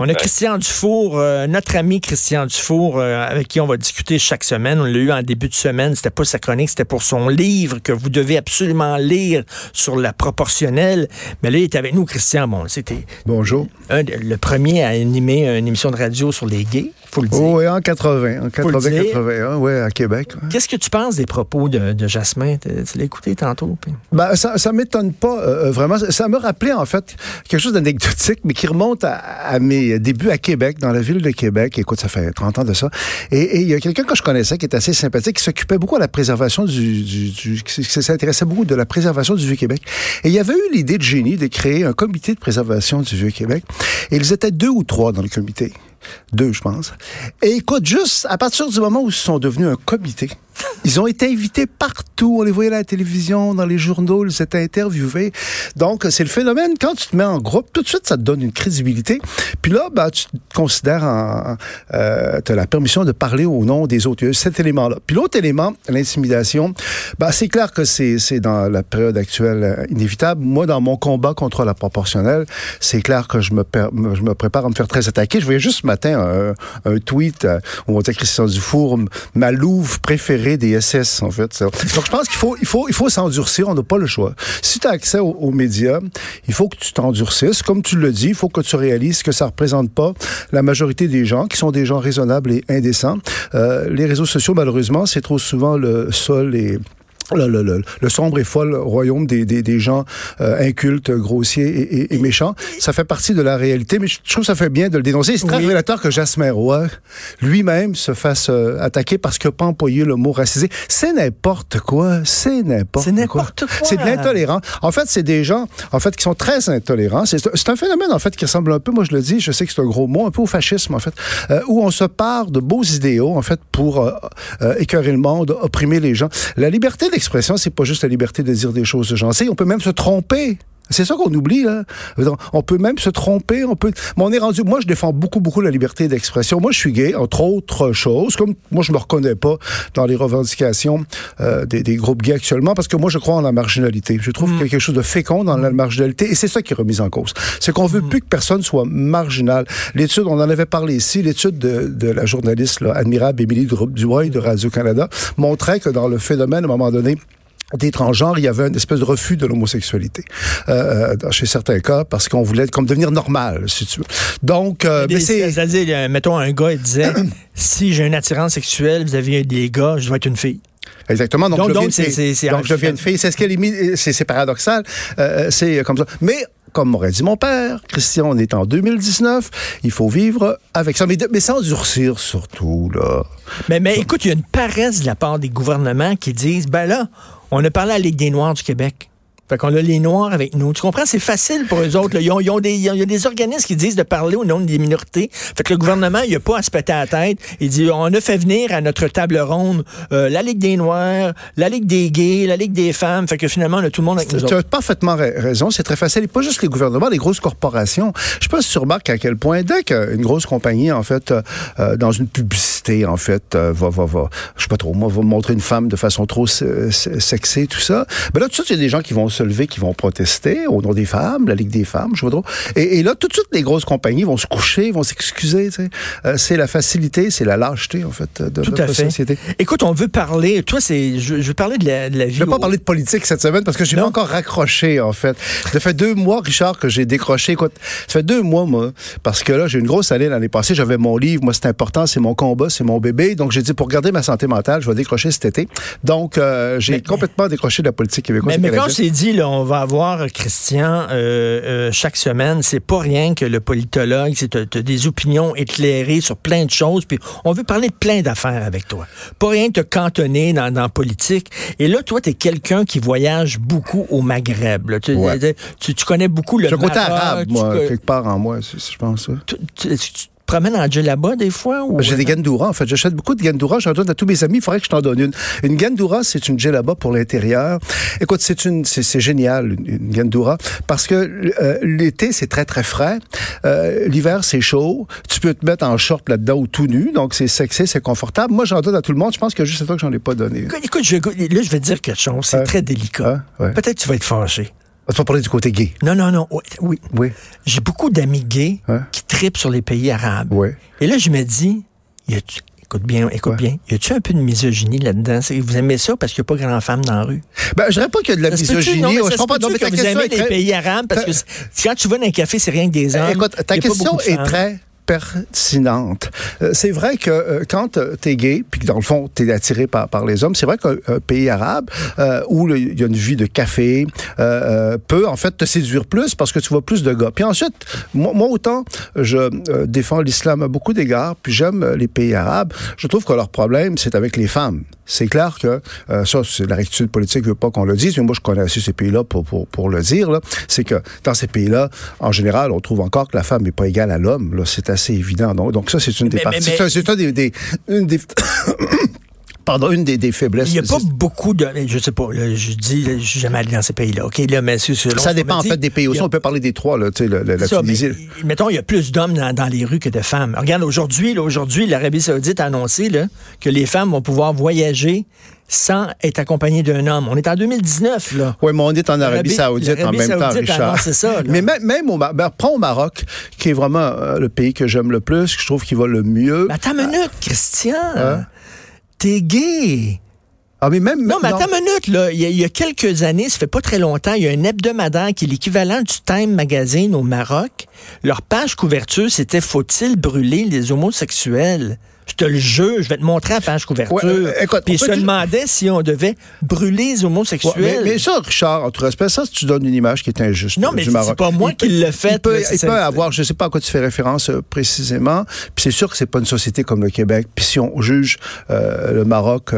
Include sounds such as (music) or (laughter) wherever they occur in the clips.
On a Christian Dufour, euh, notre ami Christian Dufour, euh, avec qui on va discuter chaque semaine. On l'a eu en début de semaine. C'était pas sa chronique, c'était pour son livre que vous devez absolument lire sur la proportionnelle. Mais là, il est avec nous, Christian. Bon, c'était. Bonjour. le premier à animer une émission de radio sur les gays. Faut le dire. Oh, oui, en 80, en 80, 81, oui, à Québec. Qu'est-ce que tu penses des propos de, de Jasmin? Tu l'as écouté tantôt? Ben, ça, ça m'étonne pas, euh, vraiment. Ça me rappelait, en fait, quelque chose d'anecdotique, mais qui remonte à, à mes début à Québec, dans la ville de Québec. Écoute, ça fait 30 ans de ça. Et il y a quelqu'un que je connaissais qui est assez sympathique, qui s'occupait beaucoup de la préservation du, du, du qui s'intéressait beaucoup de la préservation du Vieux-Québec. Et il y avait eu l'idée de génie de créer un comité de préservation du Vieux-Québec. Et ils étaient deux ou trois dans le comité. Deux, je pense. Et écoute, juste à partir du moment où ils sont devenus un comité, ils ont été invités partout. On les voyait à la télévision, dans les journaux, ils étaient interviewés. Donc, c'est le phénomène. Quand tu te mets en groupe, tout de suite, ça te donne une crédibilité. Puis là, ben, tu te considères en... Euh, tu as la permission de parler au nom des autres. Cet élément-là. Puis l'autre élément, l'intimidation, ben, c'est clair que c'est dans la période actuelle euh, inévitable. Moi, dans mon combat contre la proportionnelle, c'est clair que je me, je me prépare à me faire très attaquer. Je voyais juste ce matin un, un tweet euh, où on disait Christian Dufour, ma louve préférée des SS, en fait. Donc, je pense qu'il faut, il faut, il faut s'endurcir. On n'a pas le choix. Si tu as accès aux, médias, il faut que tu t'endurcisses. Comme tu le dis, il faut que tu réalises que ça représente pas la majorité des gens, qui sont des gens raisonnables et indécents. Euh, les réseaux sociaux, malheureusement, c'est trop souvent le sol et le, le, le, sombre et folle royaume des, des, des gens euh, incultes, grossiers et, et, méchants. Ça fait partie de la réalité, mais je trouve que ça fait bien de le dénoncer. C'est très révélateur que Jasmin Roy lui-même se fasse euh, attaquer parce qu'il n'a pas employé le mot racisé. C'est n'importe quoi. C'est n'importe quoi. Quoi. C'est de l'intolérant. En fait, c'est des gens, en fait, qui sont très intolérants. C'est un phénomène, en fait, qui ressemble un peu, moi je le dis, je sais que c'est un gros mot, un peu au fascisme, en fait, euh, où on se part de beaux idéaux, en fait, pour écœurer le monde, opprimer les gens. La liberté l'expression, c'est pas juste la liberté de dire des choses gentilles. On peut même se tromper. C'est ça qu'on oublie, là. On peut même se tromper, on peut. Mais on est rendu. Moi, je défends beaucoup, beaucoup la liberté d'expression. Moi, je suis gay, entre autres choses. Comme moi, je me reconnais pas dans les revendications euh, des, des, groupes gays actuellement, parce que moi, je crois en la marginalité. Je trouve qu'il y a quelque chose de fécond dans la marginalité, et c'est ça qui est remis en cause. C'est qu'on veut mm. plus que personne soit marginal. L'étude, on en avait parlé ici, l'étude de, de, la journaliste là, admirable Émilie Dubois de Radio-Canada montrait que dans le phénomène, à un moment donné, des transgenres, il y avait une espèce de refus de l'homosexualité euh, euh chez certains cas parce qu'on voulait comme devenir normal, si tu veux. Donc, euh, mais c'est, c'est-à-dire, euh, mettons un gars il disait (coughs) si j'ai une attirance sexuelle vis-à-vis des gars, je dois être une fille. Exactement. Donc, donc, je deviens donc je deviens une fille. C'est ce qu'elle est c'est paradoxal. Euh, c'est comme ça. Mais comme m'aurait dit mon père, Christian, on est en 2019, il faut vivre avec ça, mais, mais sans durcir surtout, là. Mais, mais écoute, il y a une paresse de la part des gouvernements qui disent, ben là, on a parlé à la Ligue des Noirs du Québec. Fait qu'on a les Noirs avec nous. Tu comprends? C'est facile pour eux autres. Ils, ont, des, il y a des organismes qui disent de parler au nom des minorités. Fait que le gouvernement, il a pas à se péter à la tête. Il dit, on a fait venir à notre table ronde euh, la Ligue des Noirs, la Ligue des gays, la Ligue des femmes. Fait que finalement, on a tout le monde avec nous Tu as parfaitement raison. C'est très facile. Et pas juste les gouvernements, les grosses corporations. Je sais pas si tu remarques à quel point, dès qu'une grosse compagnie, en fait, euh, dans une publicité, en fait, euh, va, va, va, je sais pas trop, moi, va montrer une femme de façon trop sexée, tout ça. Ben là, tout suite, il y a des gens qui vont se lever, qui vont protester au nom des femmes, la Ligue des femmes, je trop. Et, et, là, tout de suite, les grosses compagnies vont se coucher, vont s'excuser. Euh, c'est la facilité, c'est la lâcheté, en fait, de tout notre société. Écoute, on veut parler, toi, c'est, je, veux parler de la, de la vie. Je ne veux pas parler de politique cette semaine parce que je pas encore raccroché, en fait. Ça fait deux mois, Richard, que j'ai décroché. Écoute, ça fait deux mois, moi, parce que là, j'ai une grosse année l'année passée. J'avais mon livre, moi, c'est important, c'est mon combat, c'est mon bébé. Donc, j'ai dit, pour garder ma santé mentale, je vais décrocher cet été. Donc, euh, j'ai complètement décroché de la politique québécoise. Mais, mais quand dit, là, on va avoir, Christian, euh, euh, chaque semaine. C'est pas rien que le politologue, c'est as, des opinions éclairées sur plein de choses. Puis on veut parler de plein d'affaires avec toi. Pas rien te cantonner dans, dans politique. Et là, toi, tu es quelqu'un qui voyage beaucoup au Maghreb. Tu, tu, connais beaucoup le Maroc. côté arabe, moi, quelque part en moi, je pense. Tu, promènes en djellaba des fois? Ou... J'ai des gandoura, en fait. J'achète beaucoup de gandoura. J'en donne à tous mes amis. Il faudrait que je t'en donne une. Une gandoura, c'est une djellaba pour l'intérieur. Écoute, c'est une, c'est génial, une, gandoura, parce que euh, l'été, c'est très, très frais. Euh, L'hiver, c'est chaud. Tu peux te mettre en short là-dedans ou tout nu. Donc, c'est sexy, c'est confortable. Moi, j'en donne à tout le monde. Je pense que juste à toi que j'en ai pas donné. Écoute, je, là, je vais te dire quelque chose. C'est très délicat. Peut-être que tu vas être fâché. Tu vas parler du côté gay? Non, non, non. Oui. oui. J'ai beaucoup d'amis gays qui tripent sur les pays arabes. Oui. Et là, je me dis, écoute bien, écoute bien, y a-tu un peu de misogynie là-dedans? Vous aimez ça parce qu'il n'y a pas grand femme dans la rue? Ben, je dirais pas qu'il y a de la misogynie. Non, je comprends pas que vous aimez les pays arabes? Parce que quand tu vas dans un café, c'est rien que des hommes. Écoute, ta question est très pertinente. Euh, c'est vrai que euh, quand euh, tu es gay, puis que dans le fond, tu es attiré par, par les hommes, c'est vrai qu'un pays arabe où il y a une vie de café peut en fait te séduire plus parce que tu vois plus de gars. Puis ensuite, moi, autant je défends l'islam à beaucoup d'égards, puis j'aime les pays arabes, je trouve que leur problème, c'est avec les femmes. C'est clair que ça, c'est la rectitude politique veut pas qu'on le dise, mais moi je connais assez ces pays-là pour, pour, pour le dire. C'est que dans ces pays-là, en général, on trouve encore que la femme n'est pas égale à l'homme. C'est c'est évident. Donc, donc ça, c'est une des parties. C'est des, des, une des (coughs) pardon, une des, des faiblesses. Il n'y a pas beaucoup de. Je sais pas, je dis, je suis jamais allé dans ces pays-là. OK, là, mais Ça dépend, en fait, des pays aussi. On peut parler des trois, là, tu sais, la, Tunisie. mettons, il y a plus d'hommes dans, les rues que de femmes. Regarde, aujourd'hui, aujourd'hui, l'Arabie Saoudite a annoncé là, que les femmes vont pouvoir voyager sans être accompagnées d'un homme. On est en 2019, là. Oui, mais on est en Arabie, Saoudite en même temps, Richard. Ça, mais même, au Maroc, ben, prends au Maroc, qui est vraiment euh, le pays que j'aime le plus, que je trouve qu'il va le mieux. Mais attends une minute, Christian. Hein? T'es gay. Ah, mais même, non, mais attends une minute, là. Il y, a, quelques années, ça fait pas très longtemps, il y a un hebdomadaire qui est l'équivalent du Time Magazine au Maroc. Leur page couverture, c'était Faut-il brûler les homosexuels? Je te le jure, je vais te montrer la page couverture. Euh, Puis il se demandait si on devait brûler les homosexuels. mais, ça, Richard, en tout respect, ça, tu donnes une image qui est injuste. Non, mais c'est pas moi qui le fait. Il peut, il peut avoir, je sais pas à quoi tu fais référence euh, précisément. Puis c'est sûr que c'est pas une société comme le Québec. Puis si on juge euh, le Maroc,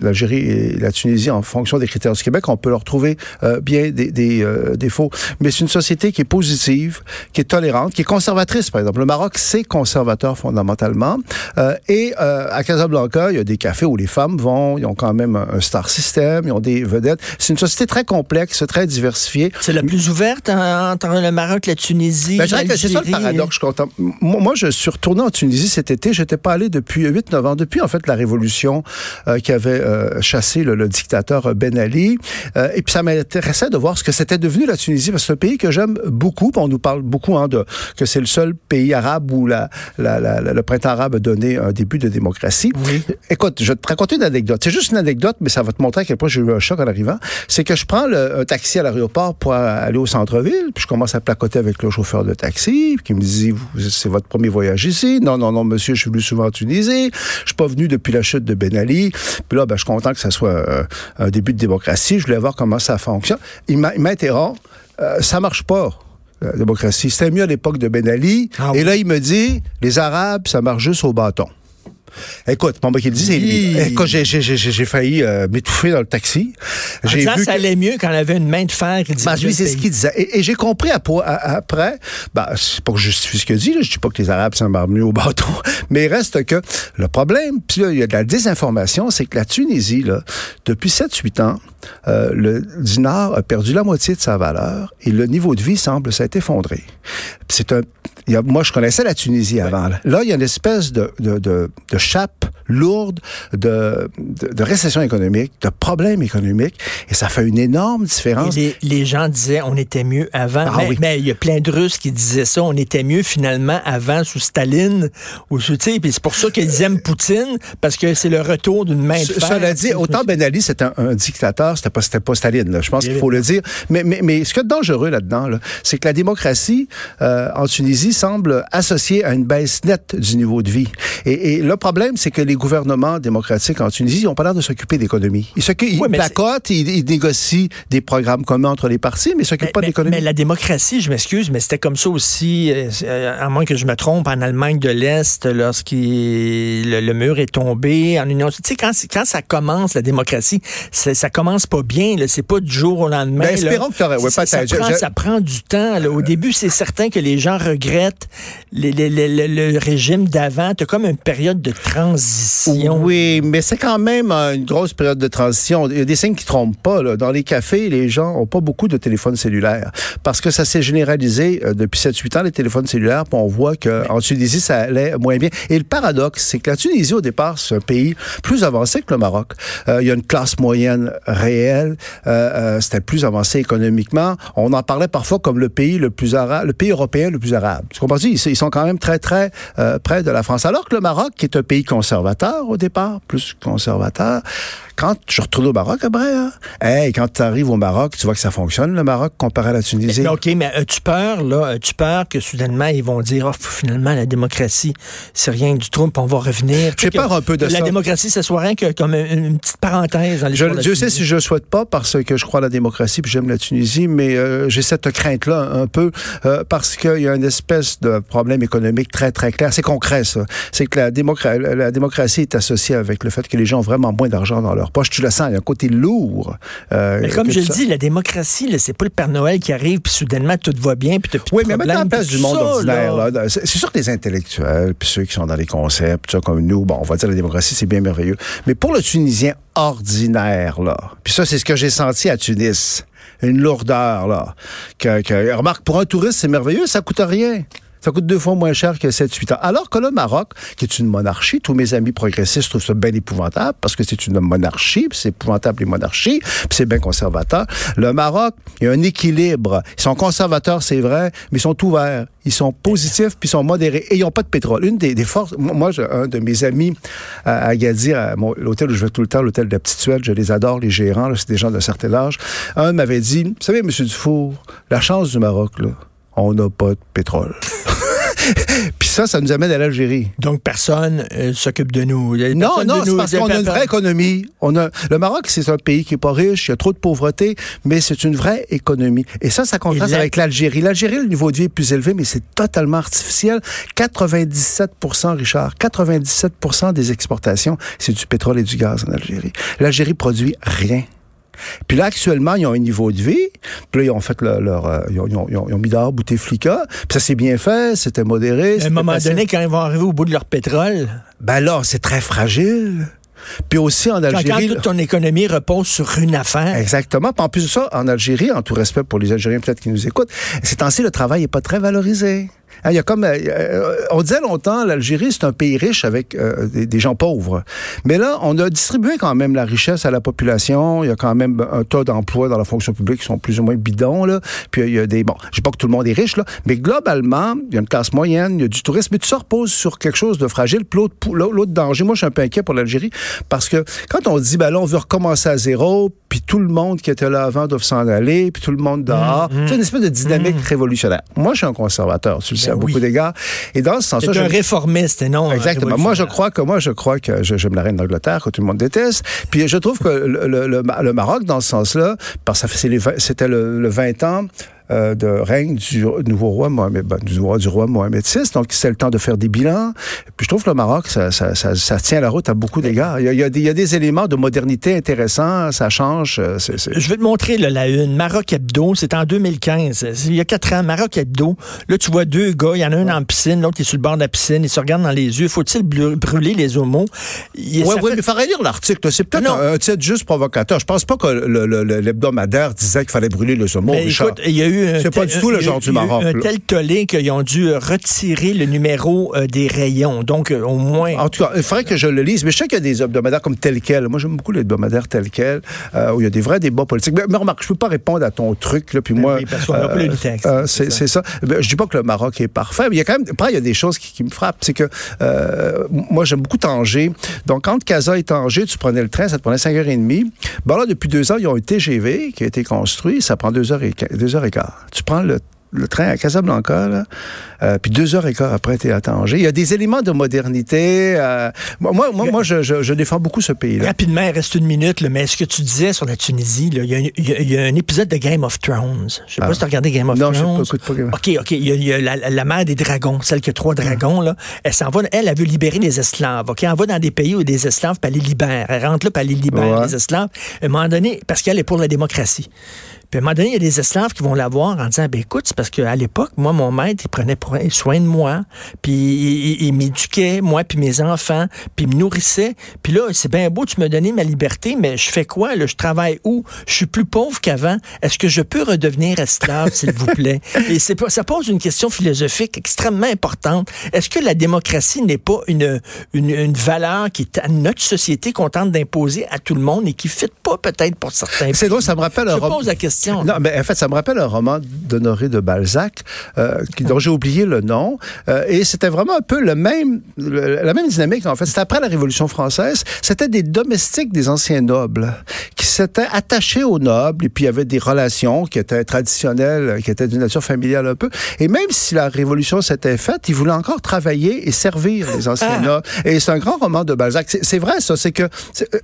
l'Algérie et la Tunisie en fonction des critères du Québec, on peut leur trouver bien des, des défauts. Mais c'est une société qui est positive, qui est tolérante, qui est conservatrice, par exemple. Le Maroc, c'est conservateur fondamentalement. Euh, et euh, à Casablanca, il y a des cafés où les femmes vont, ils ont quand même un star system, ils ont des vedettes. C'est une société très complexe, très diversifiée. C'est la plus ouverte entre le Maroc, la Tunisie. Ben, c'est ça le paradoxe. Je. Moi, je suis retourné en Tunisie cet été. J'étais pas allé depuis 8-9 ans, depuis en fait la révolution euh, qui avait chassé le, dictateur Ben Ali. et puis ça m'intéressait de voir ce que c'était devenu la Tunisie, parce que c'est un pays que j'aime beaucoup. On nous parle beaucoup hein, de que c'est le seul pays arabe où la, la, le printemps arabe a donné un début de démocratie. Écoute, je vais te raconter une anecdote. C'est juste une anecdote, mais ça va te montrer à quel point j'ai eu un choc en arrivant. C'est que je prends le, un taxi à l'aéroport pour aller au centre-ville, puis je commence à placoter avec le chauffeur de taxi, qui me dit c'est votre premier voyage ici. Non, non, non, monsieur, je suis venu souvent en Tunisie. Je suis pas venu depuis la chute de Ben Ali. Puis là, ben, je suis content que ça soit euh, un début de démocratie. Je voulais voir comment ça fonctionne. Il m'interrompt. Euh, ça marche pas la démocratie. C'était mieux à l'époque de Ben Ali. Ah et là, il me dit, les Arabes, ça marche juste au bâton. Écoute, mon qu'il dit, c'est Écoute, j'ai failli euh, m'étouffer dans le taxi. J'ai vu ça allait mieux quand on avait une main de fer qui disait. lui, c'est ce qu'il disait. Et, j'ai compris après, bah, c'est pas que je justifie ce qu'il dit, là, je dis pas que les Arabes s'en mieux au bâton, (laughs) mais il reste que le problème, puis là, il y a de la désinformation, c'est que la Tunisie, là, depuis 7-8 ans, euh, le dinar a perdu la moitié de sa valeur et le niveau de vie semble s'être effondré. C'est un moi, je connaissais la Tunisie avant. Là, il y a une espèce de, de, de, de chape lourde de, de, récession économique, de problèmes économiques, et ça fait une énorme différence. Les, les, gens disaient on était mieux avant, ah mais, mais, il y a plein de Russes qui disaient ça, on était mieux finalement avant sous Staline, ou sous, puis c'est pour ça qu'ils aiment Poutine, parce que c'est le retour d'une main de fer. Cela dit, autant Ben Ali, c'était un, dictateur, c'était pas, pas Staline, là. je pense qu'il faut le dire, mais, mais, mais ce qui est dangereux là-dedans, là, c'est que la démocratie euh, en Tunisie semble associée à une baisse nette du niveau de vie. Et, le problème, c'est que les gouvernements démocratiques en Tunisie, ils n'ont pas l'air de s'occuper d'économie. Ils s'occupent, ils placotent, ils, négocient des programmes communs entre les partis, mais ils s'occupent pas d'économie. Mais la démocratie, je m'excuse, mais c'était comme ça aussi, euh, à moins que je me trompe, en Allemagne de l'Est, lorsqu'il le, mur est tombé, en Union. Tu sais, quand, quand ça commence, la démocratie, ça commence pas bien. C'est pas du jour au lendemain. Ben, espérons que ouais, ça, ça, prend, ça, prend, du temps. Au début, c'est certain que les gens regrettent le régime d'avant. Tu comme une période de transition. Oui, mais c'est quand même une grosse période de transition. Il y a des signes qui trompent pas. Dans les cafés, les gens ont pas beaucoup de téléphones cellulaires parce que ça s'est généralisé euh, depuis 7-8 ans, les téléphones cellulaires. Puis on voit qu'en Tunisie, ça allait moins bien. Et le paradoxe, c'est que la Tunisie, au départ, c'est un pays plus avancé que le Maroc. Euh, il y a une classe moyenne réelle. Euh, C'était plus avancé économiquement. On en parlait parfois comme le pays le plus arabe, le pays européen le plus arabe. Tu comprends? Ils, ils sont quand même très, très près de la France. Alors que le Maroc, qui est un pays conservateur au départ, plus conservateur, quand je retourne au Maroc après, hein, hey, quand tu arrives au Maroc, tu vois que ça fonctionne, le Maroc, comparé à la Tunisie. OK, mais as-tu peur, là, as-tu peur que soudainement, ils vont dire, oh, finalement, la démocratie, c'est rien du tout, on va revenir. J'ai peur un peu de ça. La démocratie, ce soit rien que comme une, petite parenthèse dans Je, je sais si je ne souhaite pas, parce que je crois à la démocratie, puis j'aime la Tunisie, mais euh, j'ai cette crainte-là un peu, euh, parce qu'il y a une espèce de problème économique très, très clair. C'est concret, ça. C'est que la, la démocratie est associée avec le fait que les gens ont vraiment moins d'argent dans leur poche. Tu le sens, il y a un côté lourd. Euh, mais comme je le dis, la démocratie, c'est pas le Père Noël qui arrive, puis soudainement, tout va bien, puis Oui, mais maintenant, en place du monde ordinaire, c'est sûr que les intellectuels, puis ceux qui sont dans les concepts, ça, comme nous, bon, on va dire la démocratie, c'est bien merveilleux. Mais pour le Tunisien ordinaire, là, puis ça, c'est ce que j'ai senti à Tunis, une lourdeur, là. Que, remarque, pour un touriste, c'est merveilleux, ça coûte rien. Ça coûte deux fois moins cher que 7-8 ans. Alors que le Maroc, qui est une monarchie, tous mes amis progressistes trouvent ça bien épouvantable parce que c'est une monarchie, c'est épouvantable les monarchies, c'est bien conservateur. Le Maroc, il y a un équilibre. Ils sont conservateurs, c'est vrai, mais ils sont ouverts. Ils sont positifs, puis ils sont modérés. Et ils n'ont pas de pétrole. Une des, forces... Moi, un de mes amis à Agadir, l'hôtel où je vais tout le temps, l'hôtel de la Petite Suède, je les adore, les gérants, c'est des gens d'un certain âge. Un m'avait dit, vous savez, M. Dufour, la chance du Maroc, là, on n'a pas de pétrole. (laughs) Puis ça, ça nous amène à l'Algérie. Donc personne euh, s'occupe de nous. Non, non, c'est parce qu'on a une vraie économie. On a le Maroc, c'est un pays qui est pas riche, il y a trop de pauvreté, mais c'est une vraie économie. Et ça, ça contraste avec l'Algérie. L'Algérie, le niveau de vie est plus élevé, mais c'est totalement artificiel. 97% Richard, 97% des exportations, c'est du pétrole et du gaz en Algérie. L'Algérie produit rien. Puis là, actuellement, ils ont un niveau de vie. Puis là, ils ont fait leur... Euh, ils, ont, mis dehors Bouteflika. Puis ça s'est bien fait, c'était modéré. À un moment donné, quand ils vont arriver au bout de leur pétrole... Ben là, c'est très fragile. Puis aussi en Algérie. Quand, toute ton économie repose sur une affaire. Exactement. Puis en plus de ça, en Algérie, en tout respect pour les Algériens peut-être qui nous écoutent, c'est temps-ci, le travail n'est pas très valorisé. Hein, il y a comme, euh, euh, on disait longtemps, l'Algérie, c'est un pays riche avec euh, des, gens pauvres. Mais là, on a distribué quand même la richesse à la population. Il y a quand même un tas d'emplois dans la fonction publique qui sont plus ou moins bidons. Là. Puis il y a des... Bon, je dis pas que tout le monde est riche, là, mais globalement, il y a une classe moyenne, il y a du tourisme, mais tout ça repose sur quelque chose de fragile. Puis l'autre danger, moi, je suis un peu inquiet pour l'Algérie parce que quand on dit, ben là, on veut recommencer à zéro, puis tout le monde qui était là avant doit s'en aller, puis tout le monde dehors, mmh, mmh. c'est une espèce de dynamique mmh. révolutionnaire. Moi, je suis un conservateur, tu le sais à beaucoup d'égards. Et dans ce sens-là. C'est un réformiste et non. Exactement. Moi, je crois que moi, je crois que j'aime la reine d'Angleterre, que tout le monde déteste. Puis je trouve que le, le Maroc, dans ce sens-là, parce que c'était le, 20 ans euh, de règne du nouveau roi Mohamed, ben, du, roi, du roi Mohamed VI. Donc, c'est le temps de faire des bilans. Puis, je trouve que le Maroc, ça, ça, ça, tient la route à beaucoup d'égards. Il, y a, il, y a des éléments de modernité intéressants. Ça change. Euh, je vais te montrer là, la une. Maroc Hebdo, c'est en 2015. Il y a quatre ans, Maroc Hebdo. Là, tu vois deux gars. Il y en a un en piscine, l'autre qui est sur le bord de la piscine. Ils se regardent dans les yeux. Faut-il brûler les homos? Oui, ouais, mais il faudrait lire l'article. C'est peut-être un, titre juste provocateur. Je pense pas que l'hebdomadaire disait qu'il fallait brûler les homos. écoute, il y a eu c'est pas du tout le genre du Maroc. Un tel tollé qu'ils ont dû retirer le numéro euh, des rayons. Donc, euh, au moins. En tout cas, il faudrait que je le lise. Mais je sais qu'il y a des hebdomadaires comme tel quel. Moi, j'aime beaucoup les hebdomadaires tel quel, euh, où il y a des vrais débats politiques. Mais, remarque, je peux pas répondre à ton truc. Là, puis ben moi, oui, parce qu'on n'a plus le texte. c'est ça. je dis pas que le Maroc est parfait, mais il y a quand même. Après, il y a des choses qui, me frappent. C'est que moi, j'aime beaucoup Tanger. Donc, quand Casa et Tanger, tu prenais le train, ça te prenait 5h30. Ben là, depuis deux ans, ils ont un TGV qui a été construit. Ça prend deux heures et, deux heures et quart. Tu prends le le train à Casablanca, là, euh, puis deux heures et quart après, t'es à Tanger. Il y a des éléments de modernité. Euh, moi, moi, moi, je, je, je, défends beaucoup ce pays-là. Rapidement, il reste une minute, là, mais ce que tu disais sur la Tunisie, là, il, y a, il, y a, un épisode de Game of Thrones. Je sais pas ah. si tu as regardé Game of Thrones. Non, je sais pas, pas OK, OK. Il y a, il y a la, la, mère des dragons, celle qui a trois dragons, là. Elle s'en va, elle, elle veut libérer les esclaves. OK, elle va dans des pays où des esclaves, puis elle les libère. Elle rentre là, puis elle les libère, les esclaves. À un moment donné, parce qu'elle est pour la démocratie. Puis à un moment donné, il y a des esclaves qui vont la voir en disant, ben écoute, c'est parce qu'à l'époque, moi, mon maître, il prenait soin de moi, puis il, m'éduquait, moi, puis mes enfants, puis il me nourrissait. Puis là, c'est bien beau, tu me donnais ma liberté, mais je fais quoi? Là? Je travaille où? Je suis plus pauvre qu'avant. Est-ce que je peux redevenir esclave, s'il vous plaît? (laughs) Et c'est ça pose une question philosophique extrêmement importante. Est-ce que la démocratie n'est pas une, une, une, valeur qui est à notre société qu'on tente d'imposer à tout le monde et qui ne fit pas peut-être pour certains C'est drôle, ça me rappelle... Je pose la question non, mais en fait, ça me rappelle un roman d'Honoré de Balzac, euh, dont j'ai oublié le nom. Euh, et c'était vraiment un peu le même, la même dynamique, en fait. C'était après la Révolution française. C'était des domestiques des anciens nobles qui s'étaient attachés aux nobles. Et puis, il y avait des relations qui étaient traditionnelles, qui étaient d'une nature familiale un peu. Et même si la Révolution s'était faite, ils voulaient encore travailler et servir les anciens ah. nobles. Et c'est un grand roman de Balzac. C'est vrai, ça. C'est que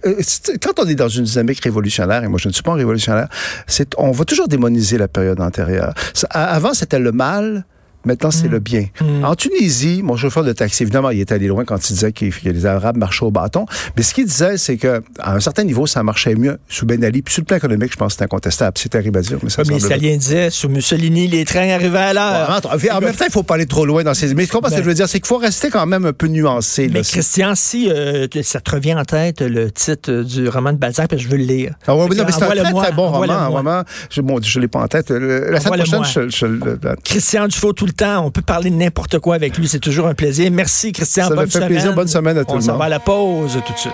euh, quand on est dans une dynamique révolutionnaire, et moi, je ne suis pas un révolutionnaire, c'est on va toujours démoniser la période antérieure. avant, c'était le mal. Maintenant, c'est le mm. bien. Mm. En Tunisie, mon chauffeur de taxi, évidemment, il est allé loin quand il disait que les Arabes marchaient au bâton. Mais ce qu'il disait, c'est que à un certain niveau, ça marchait mieux sous Ben Ali. Puis sur le plan économique, je pense que c'est incontestable. C'est terrible à dire. Mais, ça mais Stalin disait, sous Mussolini, les trains arrivaient à l'heure. en même temps, il faut pas aller trop loin dans ces... Mais ce que je veux ben. dire? C'est qu'il faut rester quand même un peu nuancé. Mais Christian, si euh, ça te revient en tête, le titre du roman de Balzac, je veux le lire. Ah, ouais, c'est un très, très bon roman. Je ne l'ai pas en tête. La semaine prochaine, je, le... Christian Dufault, tout le temps, on peut parler n'importe quoi avec lui. C'est toujours un plaisir. Merci, Christian. Ça bonne me fait plaisir. Bonne semaine à tout le monde. On va à la pause tout de suite.